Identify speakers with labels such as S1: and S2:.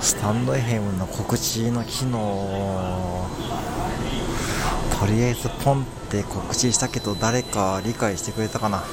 S1: スタンド FM の告知の機能とりあえずポンって告知したけど誰か理解してくれたかな？